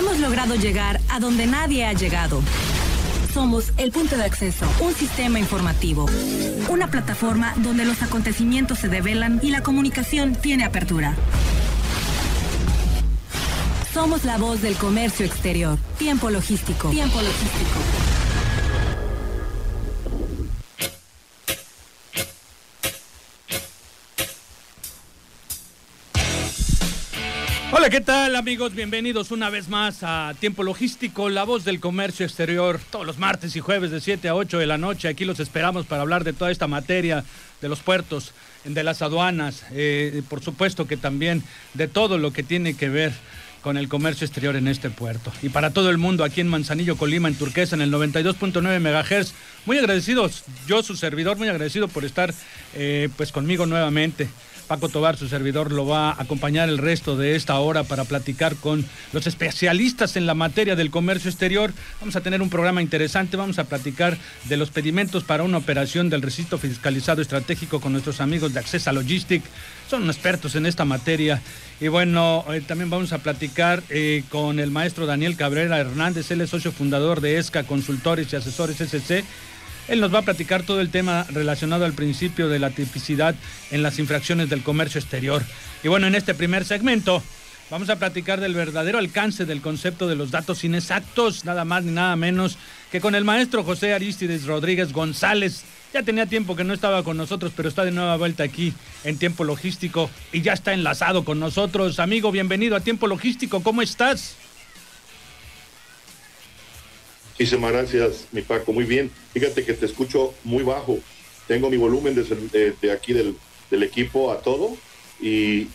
Hemos logrado llegar a donde nadie ha llegado. Somos el punto de acceso, un sistema informativo, una plataforma donde los acontecimientos se develan y la comunicación tiene apertura. Somos la voz del comercio exterior. Tiempo logístico. Tiempo logístico. Hola, ¿qué tal amigos? Bienvenidos una vez más a Tiempo Logístico, la voz del comercio exterior, todos los martes y jueves de 7 a 8 de la noche. Aquí los esperamos para hablar de toda esta materia, de los puertos, de las aduanas, eh, por supuesto que también de todo lo que tiene que ver con el comercio exterior en este puerto. Y para todo el mundo aquí en Manzanillo, Colima, en Turquesa, en el 92.9 MHz. Muy agradecidos, yo su servidor, muy agradecido por estar eh, pues conmigo nuevamente. Paco Tobar, su servidor, lo va a acompañar el resto de esta hora para platicar con los especialistas en la materia del comercio exterior. Vamos a tener un programa interesante, vamos a platicar de los pedimentos para una operación del recinto fiscalizado estratégico con nuestros amigos de Accesa Logistic. Son expertos en esta materia. Y bueno, eh, también vamos a platicar eh, con el maestro Daniel Cabrera Hernández, él es socio fundador de ESCA Consultores y Asesores SC él nos va a platicar todo el tema relacionado al principio de la tipicidad en las infracciones del comercio exterior. Y bueno, en este primer segmento vamos a platicar del verdadero alcance del concepto de los datos inexactos, nada más ni nada menos que con el maestro José Aristides Rodríguez González. Ya tenía tiempo que no estaba con nosotros, pero está de nueva vuelta aquí en Tiempo Logístico y ya está enlazado con nosotros. Amigo, bienvenido a Tiempo Logístico, ¿cómo estás? Muchísimas gracias, mi Paco. Muy bien. Fíjate que te escucho muy bajo. Tengo mi volumen de, aquí del, equipo a todo y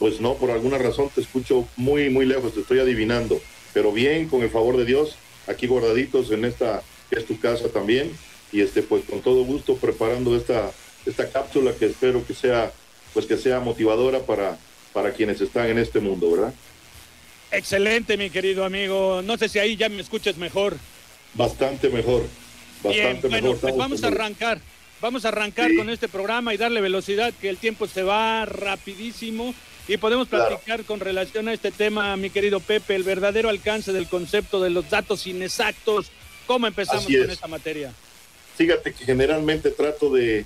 pues no, por alguna razón te escucho muy, muy lejos, te estoy adivinando. Pero bien, con el favor de Dios, aquí guardaditos en esta, que es tu casa también. Y este, pues con todo gusto preparando esta, esta cápsula que espero que sea, pues que sea motivadora para, para quienes están en este mundo, ¿verdad? Excelente, mi querido amigo. No sé si ahí ya me escuchas mejor. Bastante mejor. Bastante Bien, bueno, pues vamos a arrancar. Vamos a arrancar con este programa y darle velocidad, que el tiempo se va rapidísimo. Y podemos platicar con relación a este tema, mi querido Pepe, el verdadero alcance del concepto de los datos inexactos. ¿Cómo empezamos con esta materia? Fíjate que generalmente trato de,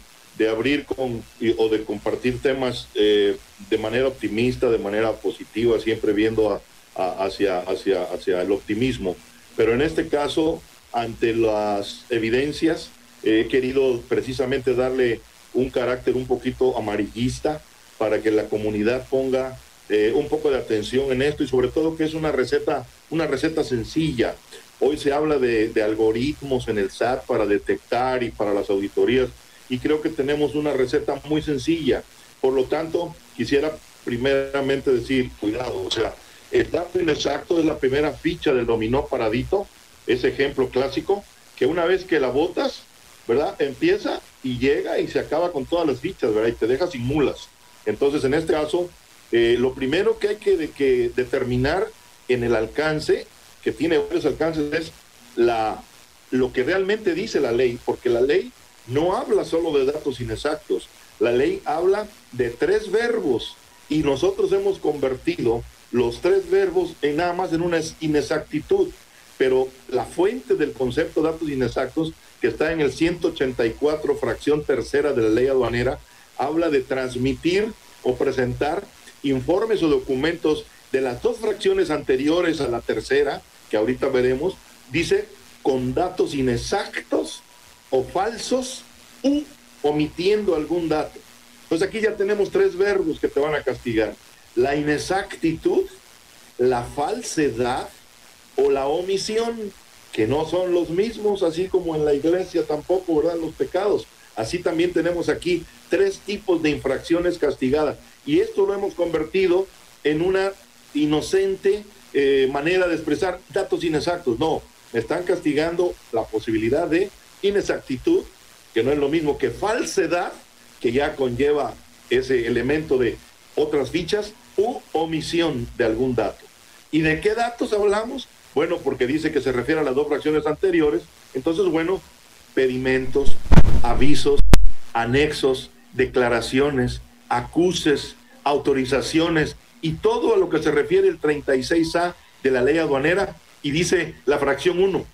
abrir con, o de compartir temas eh, de manera optimista, de manera positiva, siempre viendo a, hacia, hacia, hacia el optimismo. Pero en este caso, ante las evidencias, he querido precisamente darle un carácter un poquito amarillista para que la comunidad ponga eh, un poco de atención en esto y sobre todo que es una receta, una receta sencilla. Hoy se habla de, de algoritmos en el SAT para detectar y para las auditorías y creo que tenemos una receta muy sencilla. Por lo tanto, quisiera primeramente decir, cuidado, o sea, el dato inexacto es la primera ficha del dominó paradito, ese ejemplo clásico, que una vez que la botas, ¿verdad? Empieza y llega y se acaba con todas las fichas, ¿verdad? Y te deja sin mulas. Entonces, en este caso, eh, lo primero que hay que, que, determinar en el alcance, que tiene varios alcances, es la, lo que realmente dice la ley, porque la ley no habla solo de datos inexactos, la ley habla de tres verbos y nosotros hemos convertido los tres verbos en nada más en una inexactitud, pero la fuente del concepto de datos inexactos, que está en el 184, fracción tercera de la ley aduanera, habla de transmitir o presentar informes o documentos de las dos fracciones anteriores a la tercera, que ahorita veremos, dice con datos inexactos o falsos u omitiendo algún dato. Entonces aquí ya tenemos tres verbos que te van a castigar la inexactitud, la falsedad o la omisión, que no son los mismos, así como en la iglesia tampoco, ¿verdad? Los pecados. Así también tenemos aquí tres tipos de infracciones castigadas. Y esto lo hemos convertido en una inocente eh, manera de expresar datos inexactos. No, me están castigando la posibilidad de inexactitud, que no es lo mismo que falsedad, que ya conlleva ese elemento de otras fichas, u omisión de algún dato. ¿Y de qué datos hablamos? Bueno, porque dice que se refiere a las dos fracciones anteriores. Entonces, bueno, pedimentos, avisos, anexos, declaraciones, acuses, autorizaciones y todo a lo que se refiere el 36A de la ley aduanera y dice la fracción 1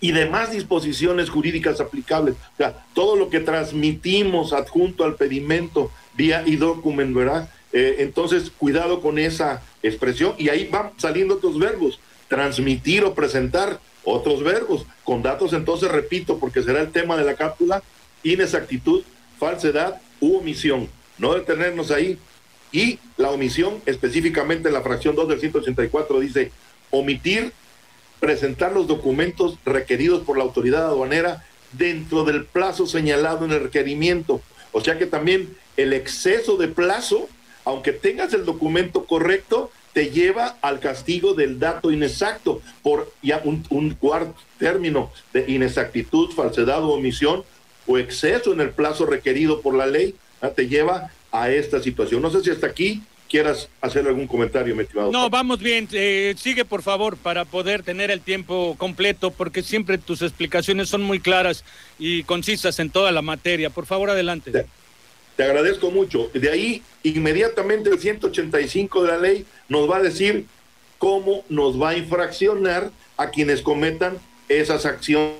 y demás disposiciones jurídicas aplicables. O sea, todo lo que transmitimos adjunto al pedimento vía y document, ¿verdad? Eh, entonces, cuidado con esa expresión y ahí van saliendo otros verbos, transmitir o presentar otros verbos, con datos entonces, repito, porque será el tema de la cápsula, inexactitud, falsedad u omisión. No detenernos ahí. Y la omisión, específicamente en la fracción 2 del 184, dice omitir presentar los documentos requeridos por la autoridad aduanera dentro del plazo señalado en el requerimiento. O sea que también el exceso de plazo, aunque tengas el documento correcto, te lleva al castigo del dato inexacto por ya un, cuarto término de inexactitud, falsedad o omisión o exceso en el plazo requerido por la ley, te lleva a esta situación. No sé si hasta aquí quieras hacer algún comentario, mi estimado. No, vamos bien. Eh, sigue, por favor, para poder tener el tiempo completo, porque siempre tus explicaciones son muy claras y concisas en toda la materia. Por favor, adelante. Te, agradezco mucho. De ahí, inmediatamente el 185 de la ley nos va a decir cómo nos va a infraccionar a quienes cometan esas acciones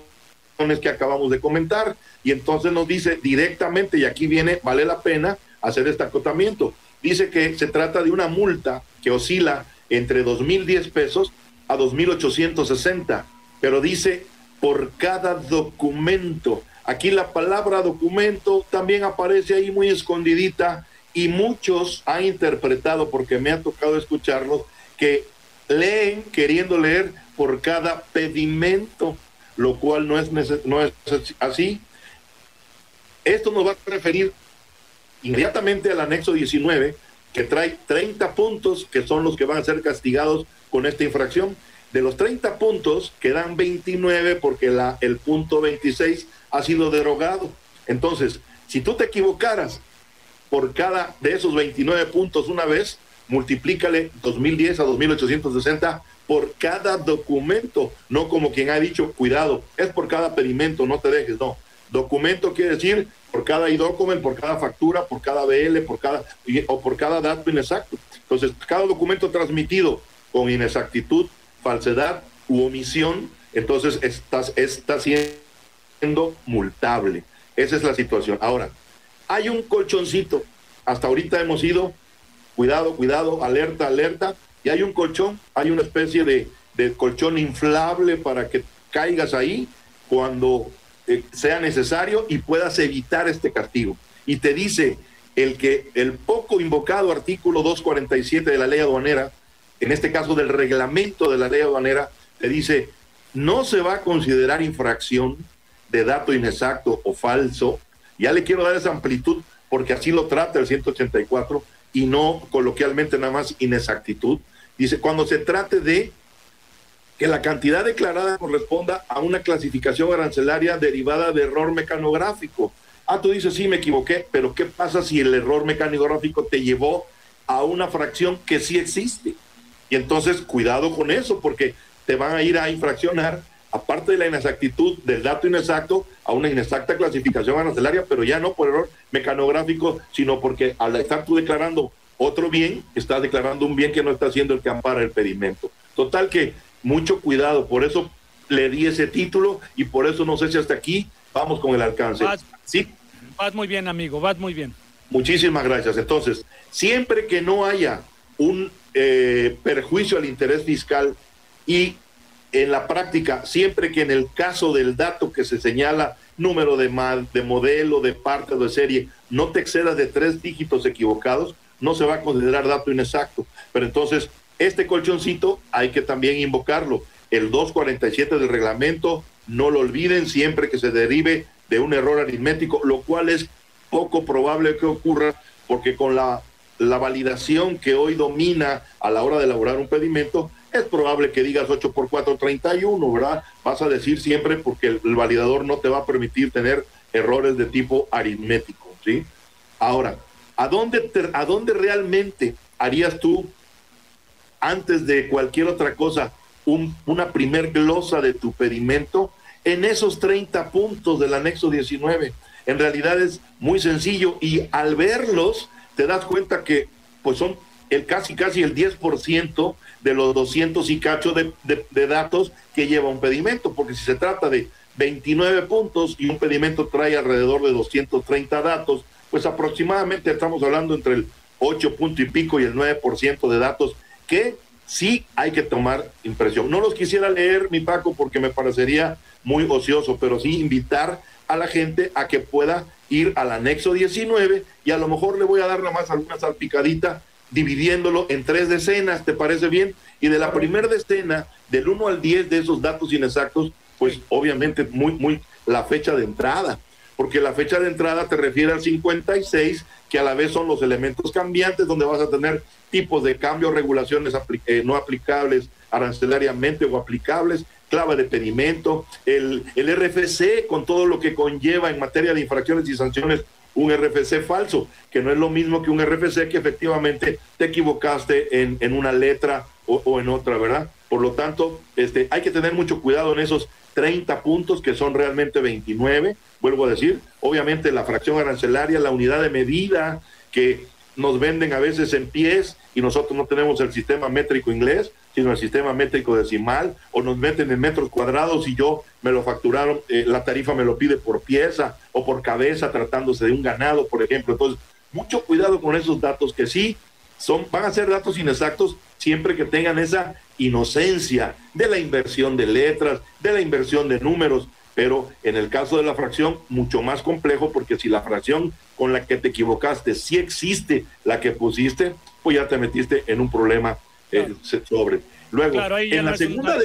que acabamos de comentar. Y entonces nos dice directamente, y aquí viene, vale la pena hacer este acotamiento dice que se trata de una multa que oscila entre 2.010 pesos a 2.860, pero dice por cada documento. Aquí la palabra documento también aparece ahí muy escondidita y muchos han interpretado, porque me ha tocado escucharlos, que leen queriendo leer por cada pedimento, lo cual no es, no es así. Esto nos va a referir inmediatamente al anexo 19, que trae 30 puntos que son los que van a ser castigados con esta infracción. De los 30 puntos quedan 29 porque la, el punto 26 ha sido derogado. Entonces, si tú te equivocaras por cada de esos 29 puntos una vez, multiplícale 2010 a 2860 por cada documento, no como quien ha dicho, cuidado, es por cada pedimento, no te dejes, no. Documento quiere decir por cada e-document, por cada factura, por cada BL, por cada, o por cada dato inexacto. Entonces, cada documento transmitido con inexactitud, falsedad u omisión, entonces está, está siendo multable. Esa es la situación. Ahora, hay un colchoncito. Hasta ahorita hemos ido, cuidado, cuidado, alerta, alerta. Y hay un colchón, hay una especie de, de colchón inflable para que caigas ahí cuando eh, sea necesario y puedas evitar este castigo. Y te dice el que el poco invocado artículo 247 de la ley aduanera, en este caso del reglamento de la ley aduanera, te dice, no se va a considerar infracción de dato inexacto o falso. Ya le quiero dar esa amplitud porque así lo trata el 184 y no coloquialmente nada más inexactitud. Dice, cuando se trate de que la cantidad declarada corresponda a una clasificación arancelaria derivada de error mecanográfico. Ah, tú dices, sí, me equivoqué, pero ¿qué pasa si el error mecanográfico te llevó a una fracción que sí existe? Y entonces, cuidado con eso, porque te van a ir a infraccionar, aparte de la inexactitud del dato inexacto, a una inexacta clasificación arancelaria, pero ya no por error mecanográfico, sino porque al estar tú declarando otro bien, estás declarando un bien que no está haciendo el que ampara el pedimento. Total que mucho cuidado, por eso le di ese título y por eso no sé si hasta aquí vamos con el alcance. Vas, sí. Vas muy bien, amigo, vas muy bien. Muchísimas gracias. Entonces, siempre que no haya un eh, perjuicio al interés fiscal y en la práctica, siempre que en el caso del dato que se señala, número de, de modelo, de parte o de serie, no te excedas de tres dígitos equivocados, no se va a considerar dato inexacto. Pero entonces, este colchoncito hay que también invocarlo. El 247 del reglamento, no lo olviden siempre que se derive de un error aritmético, lo cual es poco probable que ocurra porque con la, la validación que hoy domina a la hora de elaborar un pedimento, es probable que digas 8 por 4, 31, ¿verdad? Vas a decir siempre porque el, validador no te va a permitir tener errores de tipo aritmético, ¿sí? Ahora, ¿a dónde, ¿a dónde realmente harías tú antes de cualquier otra cosa, una primer glosa de tu pedimento en esos 30 puntos del anexo 19. En realidad es muy sencillo y al verlos te das cuenta que pues son el casi casi el 10% de los 200 y cacho de, de, datos que lleva un pedimento, porque si se trata de 29 puntos y un pedimento trae alrededor de 230 datos, pues aproximadamente estamos hablando entre el 8 punto y pico y el 9% de datos que sí hay que tomar impresión. No los quisiera leer, mi Paco, porque me parecería muy ocioso, pero sí invitar a la gente a que pueda ir al anexo 19 y a lo mejor le voy a dar nada más alguna salpicadita dividiéndolo en tres decenas, ¿te parece bien? Y de la primera decena, del 1 al 10 de esos datos inexactos, pues obviamente muy, muy la fecha de entrada, porque la fecha de entrada te refiere al 56, que a la vez son los elementos cambiantes, donde vas a tener tipos de cambios, regulaciones eh, no aplicables arancelariamente o aplicables, clave de pedimento, el, el RFC con todo lo que conlleva en materia de infracciones y sanciones un RFC falso, que no es lo mismo que un RFC que efectivamente te equivocaste en, en una letra o, o, en otra, ¿verdad? Por lo tanto, este, hay que tener mucho cuidado en esos 30 puntos que son realmente 29, vuelvo a decir, obviamente la fracción arancelaria, la unidad de medida que nos venden a veces en pies y nosotros no tenemos el sistema métrico inglés, sino el sistema métrico decimal, o nos meten en metros cuadrados y yo me lo facturaron, eh, la tarifa me lo pide por pieza o por cabeza tratándose de un ganado, por ejemplo. Entonces, mucho cuidado con esos datos que sí son, van a ser datos inexactos siempre que tengan esa inocencia de la inversión de letras, de la inversión de números, pero en el caso de la fracción, mucho más complejo, porque si la fracción con la que te equivocaste sí existe la que pusiste, pues ya te metiste en un problema eh, sobre. Luego, en la segunda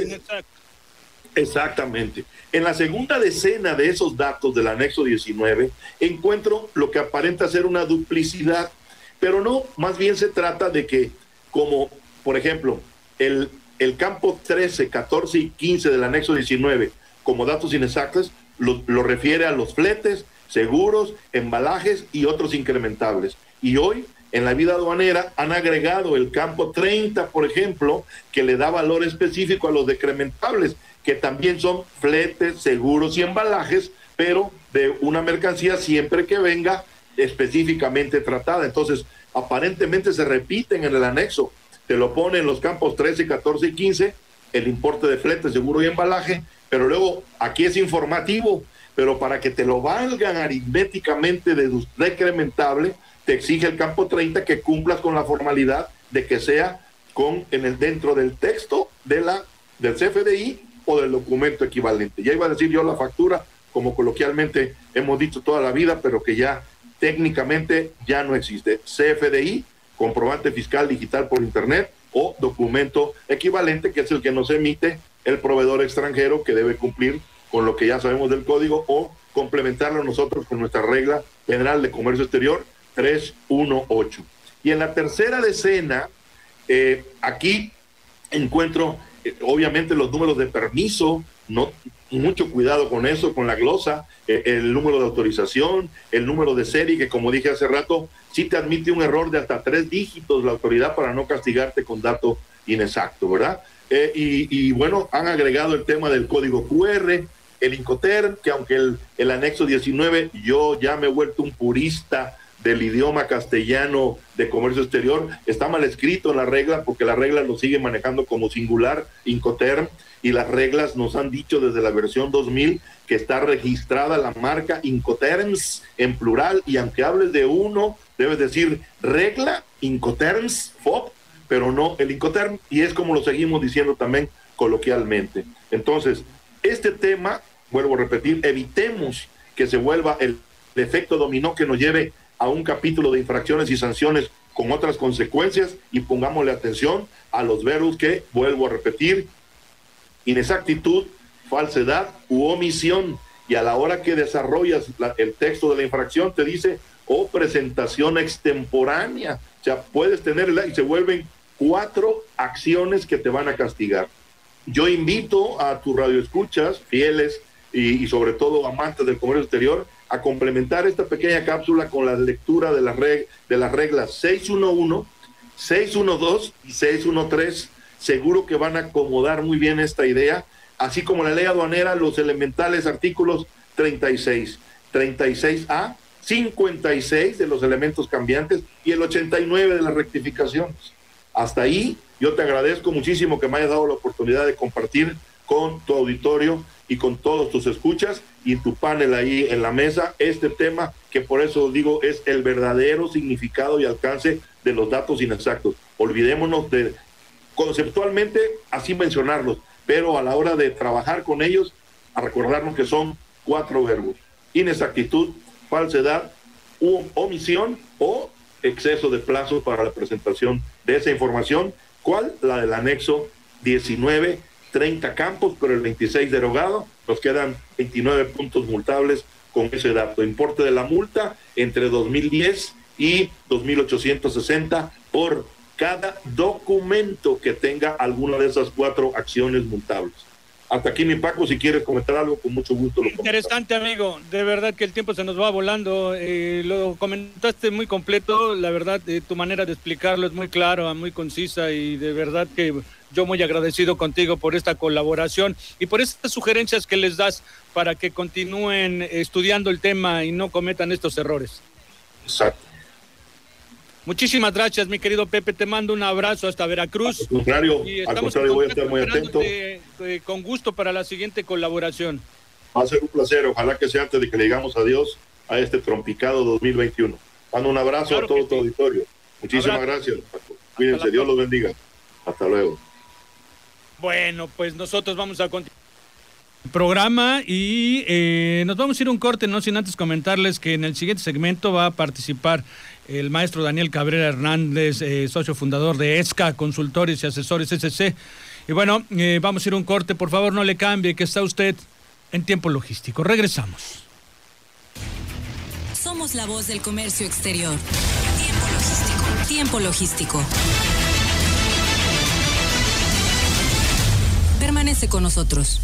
Exactamente. En la segunda decena de esos datos del anexo 19, encuentro lo que aparenta ser una duplicidad, pero no, más bien se trata de que, como por ejemplo, el, el campo 13, 14 y 15 del anexo 19, como datos inexactos, lo, refiere a los fletes, seguros, embalajes y otros incrementables. Y hoy en la vida aduanera han agregado el campo 30, por ejemplo, que le da valor específico a los decrementables, que también son fletes, seguros y embalajes, pero de una mercancía siempre que venga específicamente tratada. Entonces, aparentemente se repiten en el anexo. Te lo pone en los campos 13, 14 y 15, el importe de flete, seguro y embalaje, pero luego aquí es informativo, pero para que te lo valgan aritméticamente de decrementable, te exige el campo 30 que cumplas con la formalidad de que sea con en el dentro del texto de la del CFDI o del documento equivalente. Ya iba a decir yo la factura, como coloquialmente hemos dicho toda la vida, pero que ya técnicamente ya no existe. CFDI, comprobante fiscal digital por internet o documento equivalente, que es el que nos emite el proveedor extranjero que debe cumplir con lo que ya sabemos del código o complementarlo nosotros con nuestra regla general de comercio exterior 318. Y en la tercera decena, eh, aquí encuentro eh, obviamente los números de permiso, no mucho cuidado con eso, con la glosa, eh, el número de autorización, el número de serie, que como dije hace rato, sí te admite un error de hasta tres dígitos la autoridad para no castigarte con dato inexacto, ¿verdad? Y, y, bueno, han agregado el tema del código QR, el Incoterm, que aunque el, anexo 19, yo ya me he vuelto un purista del idioma castellano de comercio exterior. Está mal escrito la regla porque la regla lo sigue manejando como singular, Incoterm, y las reglas nos han dicho desde la versión 2000 que está registrada la marca Incoterms en plural y aunque hables de uno, debes decir regla Incoterms FOB, pero no el Incoterm y es como lo seguimos diciendo también coloquialmente. Entonces, este tema, vuelvo a repetir, evitemos que se vuelva el efecto dominó que nos lleve a un capítulo de infracciones y sanciones con otras consecuencias y pongámosle atención a los verbos que, vuelvo a repetir, inexactitud, falsedad u omisión. Y a la hora que desarrollas el texto de la infracción te dice, o presentación extemporánea. O sea, puedes tenerla y se vuelven cuatro acciones que te van a castigar. Yo invito a tus radioescuchas, fieles y, sobre todo amantes del comercio exterior, a complementar esta pequeña cápsula con la lectura de, la reg de las reglas 611, 612 y 613. Seguro que van a acomodar muy bien esta idea, así como la ley aduanera, los elementales artículos 36, 36A, 56 de los elementos cambiantes y el 89 de las rectificaciones. Hasta ahí, yo te agradezco muchísimo que me hayas dado la oportunidad de compartir con tu auditorio y con todos tus escuchas y tu panel ahí en la mesa este tema que por eso digo es el verdadero significado y alcance de los datos inexactos. Olvidémonos de conceptualmente así mencionarlos, pero a la hora de trabajar con ellos, a recordarnos que son cuatro verbos. Inexactitud, falsedad, omisión o exceso de plazo para la presentación de esa información. ¿Cuál? La del anexo 19 30 campos, pero el 26 derogado, nos quedan 29 puntos multables con ese dato. Importe de la multa entre 2010 y 2.860 por cada documento que tenga alguna de esas cuatro acciones multables. Hasta aquí, mi Paco, si quieres comentar algo, con mucho gusto lo Interesante, amigo. De verdad que el tiempo se nos va volando. Eh, lo comentaste muy completo. La verdad, eh, tu manera de explicarlo es muy clara, muy concisa y de verdad que yo muy agradecido contigo por esta colaboración y por estas sugerencias que les das para que continúen estudiando el tema y no cometan estos errores. Exacto. Muchísimas gracias, mi querido Pepe. Te mando un abrazo hasta Veracruz. Al contrario, al contrario voy a estar muy atento. Eh, con gusto para la siguiente colaboración. Va a ser un placer. Ojalá que sea antes de que le digamos adiós a este trompicado 2021. Mando un abrazo a todo tu auditorio. Muchísimas gracias. Cuídense. Dios los bendiga. Hasta luego. Bueno, pues nosotros vamos a continuar el programa y eh, nos vamos a ir un corte, no sin antes comentarles que en el siguiente segmento va a participar el maestro Daniel Cabrera Hernández, eh, socio fundador de ESCA, Consultores y Asesores SC. Y bueno, eh, vamos a ir un corte, por favor no le cambie, que está usted en tiempo logístico. Regresamos. Somos la voz del comercio exterior. Tiempo logístico. Tiempo logístico. Permanece con nosotros.